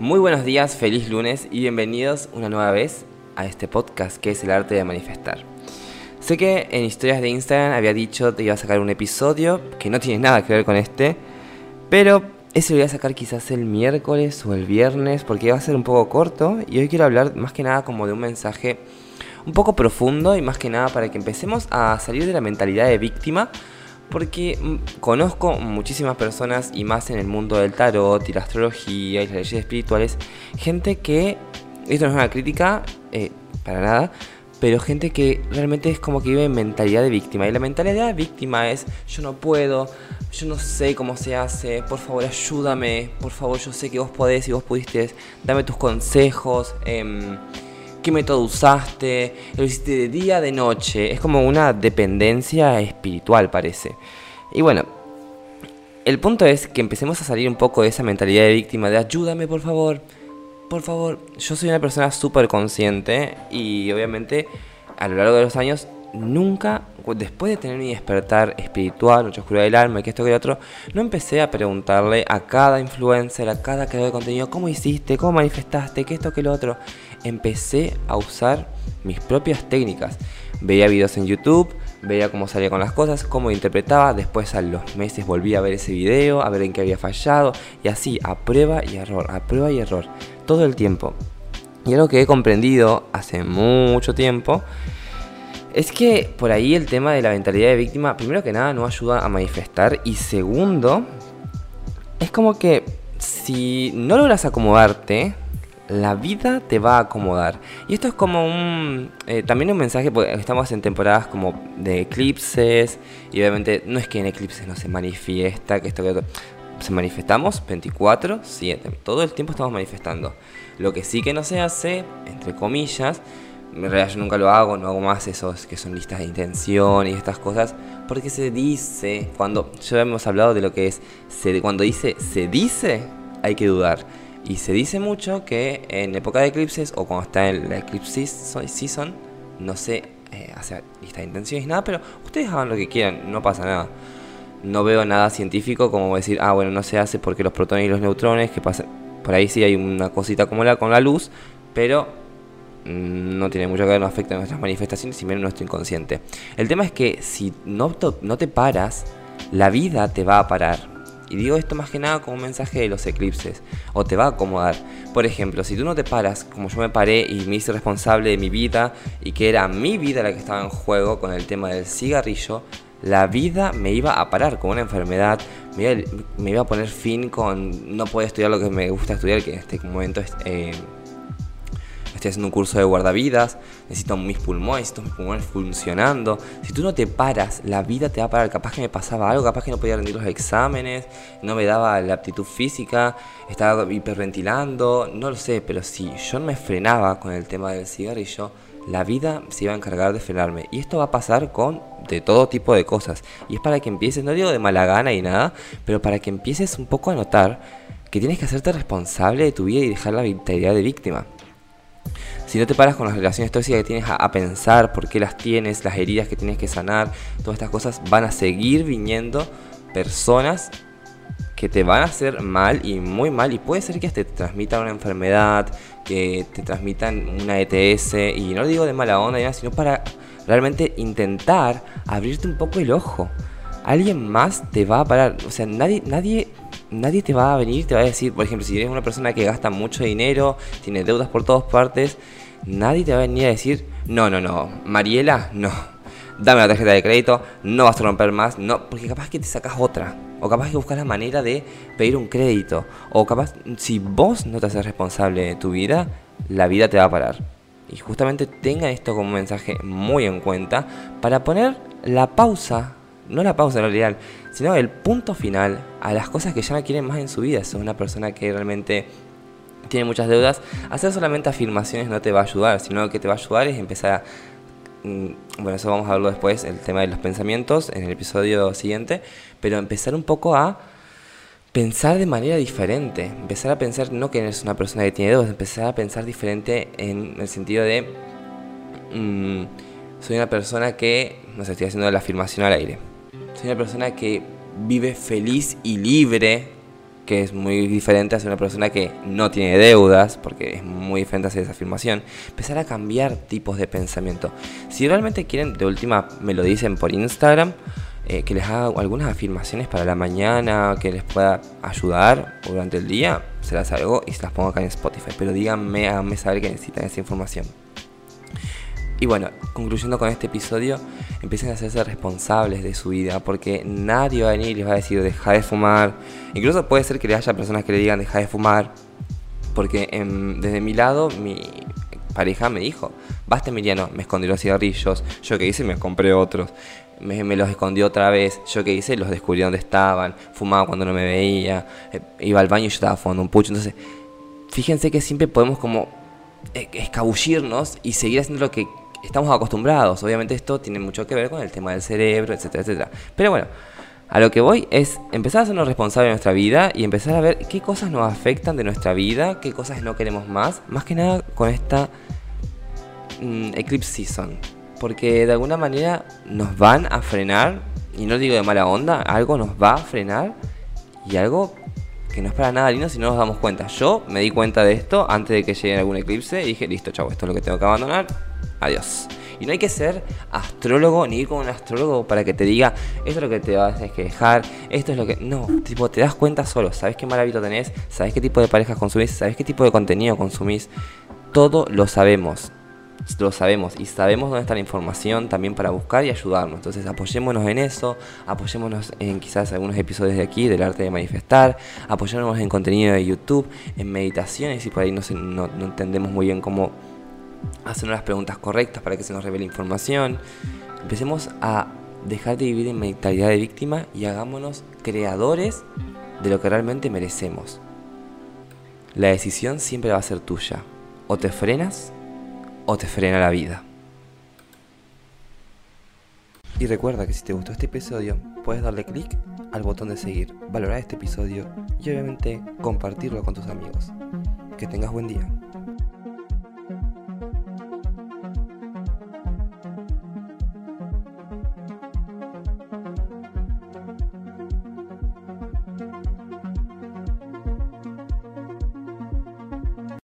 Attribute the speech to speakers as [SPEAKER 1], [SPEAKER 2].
[SPEAKER 1] Muy buenos días, feliz lunes y bienvenidos una nueva vez a este podcast que es el arte de manifestar. Sé que en historias de Instagram había dicho que iba a sacar un episodio que no tiene nada que ver con este, pero ese lo voy a sacar quizás el miércoles o el viernes porque va a ser un poco corto y hoy quiero hablar más que nada como de un mensaje un poco profundo y más que nada para que empecemos a salir de la mentalidad de víctima porque mm, conozco muchísimas personas y más en el mundo del tarot y la astrología y las leyes espirituales, gente que, esto no es una crítica, eh, para nada, pero gente que realmente es como que vive en mentalidad de víctima. Y la mentalidad de víctima es, yo no puedo, yo no sé cómo se hace, por favor ayúdame, por favor yo sé que vos podés y vos pudiste, dame tus consejos. Eh, qué método usaste, lo hiciste de día, de noche. Es como una dependencia espiritual, parece. Y bueno, el punto es que empecemos a salir un poco de esa mentalidad de víctima, de ayúdame por favor, por favor. Yo soy una persona súper consciente y obviamente a lo largo de los años nunca, después de tener mi despertar espiritual, noche oscura del alma que esto que otro, no empecé a preguntarle a cada influencer, a cada creador de contenido, cómo hiciste, cómo manifestaste, qué esto que lo otro. Empecé a usar mis propias técnicas. Veía videos en YouTube, veía cómo salía con las cosas, cómo interpretaba, después a los meses volví a ver ese video, a ver en qué había fallado, y así, a prueba y error, a prueba y error, todo el tiempo. Y algo que he comprendido hace mucho tiempo es que por ahí el tema de la mentalidad de víctima, primero que nada, no ayuda a manifestar. Y segundo, es como que si no logras acomodarte, la vida te va a acomodar. Y esto es como un. Eh, también un mensaje, porque estamos en temporadas como de eclipses. Y obviamente no es que en eclipses no se manifiesta, que esto que Se manifestamos 24-7. Todo el tiempo estamos manifestando. Lo que sí que no se hace, entre comillas, en realidad yo nunca lo hago, no hago más esos que son listas de intención y estas cosas, porque se dice, cuando ya hemos hablado de lo que es, cuando dice se dice, hay que dudar. Y se dice mucho que en época de eclipses o cuando está en la eclipse season, no se eh, hace lista de intenciones nada, pero ustedes hagan lo que quieran, no pasa nada. No veo nada científico como decir, ah, bueno, no se hace porque los protones y los neutrones, que pasan, por ahí sí hay una cosita como la con la luz, pero no tiene mucho que ver, no afecta a nuestras manifestaciones y menos nuestro inconsciente. El tema es que si no, no te paras, la vida te va a parar. Y digo esto más que nada como mensaje de los eclipses, o te va a acomodar. Por ejemplo, si tú no te paras, como yo me paré y me hice responsable de mi vida, y que era mi vida la que estaba en juego con el tema del cigarrillo, la vida me iba a parar con una enfermedad, me iba, a poner fin con no poder estudiar lo que me gusta estudiar, que en este momento es... Eh, estoy haciendo un curso de guardavidas, necesito mis pulmones, necesito mis pulmones funcionando. Si tú no te paras, la vida te va a parar. Capaz que me pasaba algo, capaz que no podía rendir los exámenes, no me daba la aptitud física, estaba hiperventilando, no lo sé, pero si yo no me frenaba con el tema del cigarrillo, la vida se iba a encargar de frenarme. Y esto va a pasar con de todo tipo de cosas. Y es para que empieces, no digo de mala gana y nada, pero para que empieces un poco a notar que tienes que hacerte responsable de tu vida y dejar la vitalidad de víctima. Si no te paras con las relaciones tóxicas que tienes a, pensar, por qué las tienes, las heridas que tienes que sanar, todas estas cosas, van a seguir viniendo personas que te van a hacer mal y muy mal. Y puede ser que te transmitan una enfermedad, que te transmitan una ETS. Y no lo digo de mala onda, sino para realmente intentar abrirte un poco el ojo. Alguien más te va a parar. O sea, nadie, nadie nadie te va a venir, te va a decir, por ejemplo, si eres una persona que gasta mucho dinero, tiene deudas por todas partes, nadie te va a venir a decir, no, no, no, Mariela, no, dame la tarjeta de crédito, no vas a romper más, no, porque capaz que te sacas otra, o capaz que buscas la manera de pedir un crédito, o capaz, si vos no te haces responsable de tu vida, la vida te va a parar. Y justamente tenga esto como mensaje muy en cuenta para poner la pausa no la pausa en realidad, sino el punto final a las cosas que ya no quieren más en su vida. Si es una persona que realmente tiene muchas deudas, hacer solamente afirmaciones no te va a ayudar, sino que te va a ayudar es empezar a... Mm, bueno, eso vamos a verlo después, el tema de los pensamientos, en el episodio siguiente, pero empezar un poco a pensar de manera diferente, empezar a pensar no que eres una persona que tiene deudas, empezar a pensar diferente en el sentido de... Mm, soy una persona que, no sé, estoy haciendo la afirmación al aire soy una persona que vive feliz y libre, que es muy diferente a ser una persona que no tiene deudas, porque es muy diferente hacer esa afirmación, empezar a cambiar tipos de pensamiento. Si realmente quieren, de última me lo dicen por Instagram, eh, que les haga algunas afirmaciones para la mañana, que les pueda ayudar durante el día, se las hago y se las pongo acá en Spotify. Pero díganme, háganme saber que necesitan esa información. Y bueno, concluyendo con este episodio, empiecen a hacerse responsables de su vida, porque nadie va a venir y les va a decir deja de fumar. Incluso puede ser que le haya personas que le digan deja de fumar, porque desde mi lado mi pareja me dijo, basta Emiliano, me escondí los cigarrillos, yo que hice me compré otros, me, los escondí otra vez, yo que hice los descubrí dónde estaban, fumaba cuando no me veía, eh, iba al baño y yo estaba fumando un pucho, entonces fíjense que siempre podemos como eh, escabullirnos y seguir haciendo lo que estamos acostumbrados. Obviamente esto tiene mucho que ver con el tema del cerebro, etcétera, etcétera. Pero bueno, a lo que voy es empezar a hacernos responsables de nuestra vida y empezar a ver qué cosas nos afectan de nuestra vida, qué cosas no queremos más, más que nada con esta mm, Eclipse Season. Porque de alguna manera nos van a frenar, y no digo de mala onda, algo nos va a frenar y algo que no es para nada lindo si no nos damos cuenta. Yo me di cuenta de esto antes de que llegue algún eclipse y dije, listo, chavo, esto es lo que tengo que abandonar, adiós. Y no hay que ser astrólogo ni ir con un astrólogo para que te diga, esto es lo que te vas a dejar, esto es lo que... No, tipo, te das cuenta solo, sabes qué mal hábito tenés, sabes qué tipo de parejas consumís, sabes qué tipo de contenido consumís. Todo lo sabemos lo sabemos y sabemos dónde está la información también para buscar y ayudarnos. Entonces apoyémonos en eso, apoyémonos en quizás algunos episodios de aquí del arte de manifestar, apoyémonos en contenido de YouTube, en meditaciones y por ahí no, no, no entendemos muy bien cómo hacernos las preguntas correctas para que se nos revele información. Empecemos a dejar de vivir en mentalidad de víctima y hagámonos creadores de lo que realmente merecemos. La decisión siempre va a ser tuya. O te frenas o te frena la vida. Y recuerda que si te gustó este episodio, puedes darle clic al botón de seguir, valorar este episodio y obviamente compartirlo con tus amigos. Que tengas buen día.